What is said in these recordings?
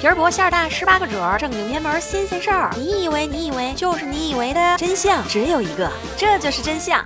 皮儿薄馅儿大，十八个褶儿，正经偏门新鲜事儿。你以为你以为就是你以为的真相只有一个，这就是真相。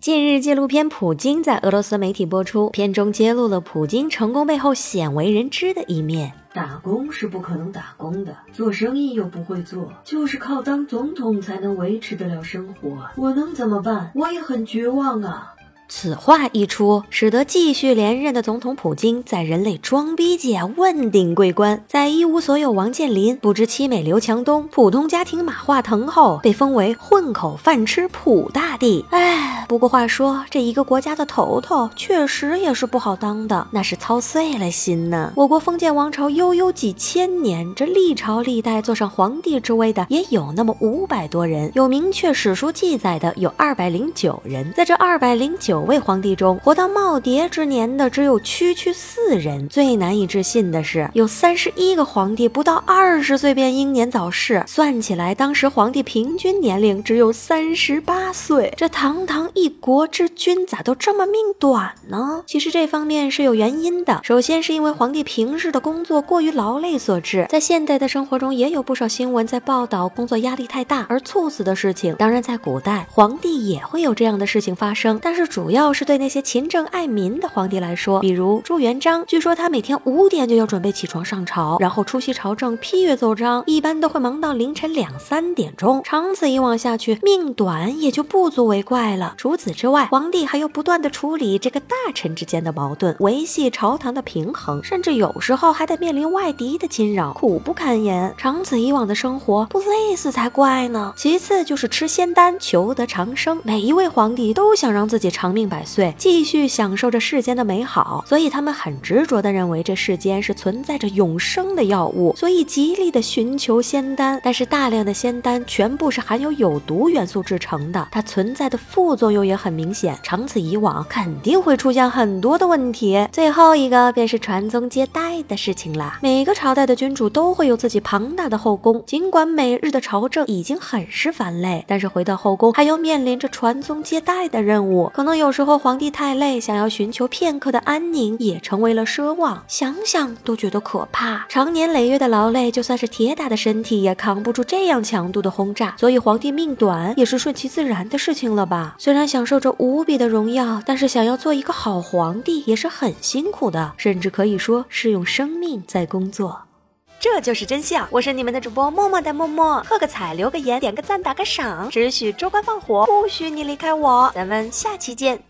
近日，纪录片《普京》在俄罗斯媒体播出，片中揭露了普京成功背后鲜为人知的一面。打工是不可能打工的，做生意又不会做，就是靠当总统才能维持得了生活。我能怎么办？我也很绝望啊。此话一出，使得继续连任的总统普京在人类装逼界问鼎桂冠。在一无所有王健林、不知妻美刘强东、普通家庭马化腾后，被封为混口饭吃普大帝。哎，不过话说，这一个国家的头头确实也是不好当的，那是操碎了心呢。我国封建王朝悠悠几千年，这历朝历代坐上皇帝之位的也有那么五百多人，有明确史书记载的有二百零九人。在这二百零九。九位皇帝中，活到耄耋之年的只有区区四人。最难以置信的是，有三十一个皇帝不到二十岁便英年早逝。算起来，当时皇帝平均年龄只有三十八岁。这堂堂一国之君，咋都这么命短呢？其实这方面是有原因的。首先是因为皇帝平日的工作过于劳累所致。在现代的生活中，也有不少新闻在报道工作压力太大而猝死的事情。当然，在古代，皇帝也会有这样的事情发生，但是主。主要是对那些勤政爱民的皇帝来说，比如朱元璋，据说他每天五点就要准备起床上朝，然后出席朝政、批阅奏章，一般都会忙到凌晨两三点钟。长此以往下去，命短也就不足为怪了。除此之外，皇帝还要不断的处理这个大臣之间的矛盾，维系朝堂的平衡，甚至有时候还得面临外敌的侵扰，苦不堪言。长此以往的生活，不累死才怪呢。其次就是吃仙丹求得长生，每一位皇帝都想让自己长命。百岁，继续享受着世间的美好，所以他们很执着地认为这世间是存在着永生的药物，所以极力的寻求仙丹。但是大量的仙丹全部是含有有毒元素制成的，它存在的副作用也很明显，长此以往肯定会出现很多的问题。最后一个便是传宗接代的事情了。每个朝代的君主都会有自己庞大的后宫，尽管每日的朝政已经很是繁累，但是回到后宫还要面临着传宗接代的任务，可能有有。时候皇帝太累，想要寻求片刻的安宁，也成为了奢望。想想都觉得可怕。长年累月的劳累，就算是铁打的身体也扛不住这样强度的轰炸。所以皇帝命短也是顺其自然的事情了吧？虽然享受着无比的荣耀，但是想要做一个好皇帝也是很辛苦的，甚至可以说是用生命在工作。这就是真相。我是你们的主播默默的默默，喝个彩，留个言，点个赞，打个赏，只许州官放火，不许你离开我。咱们下期见。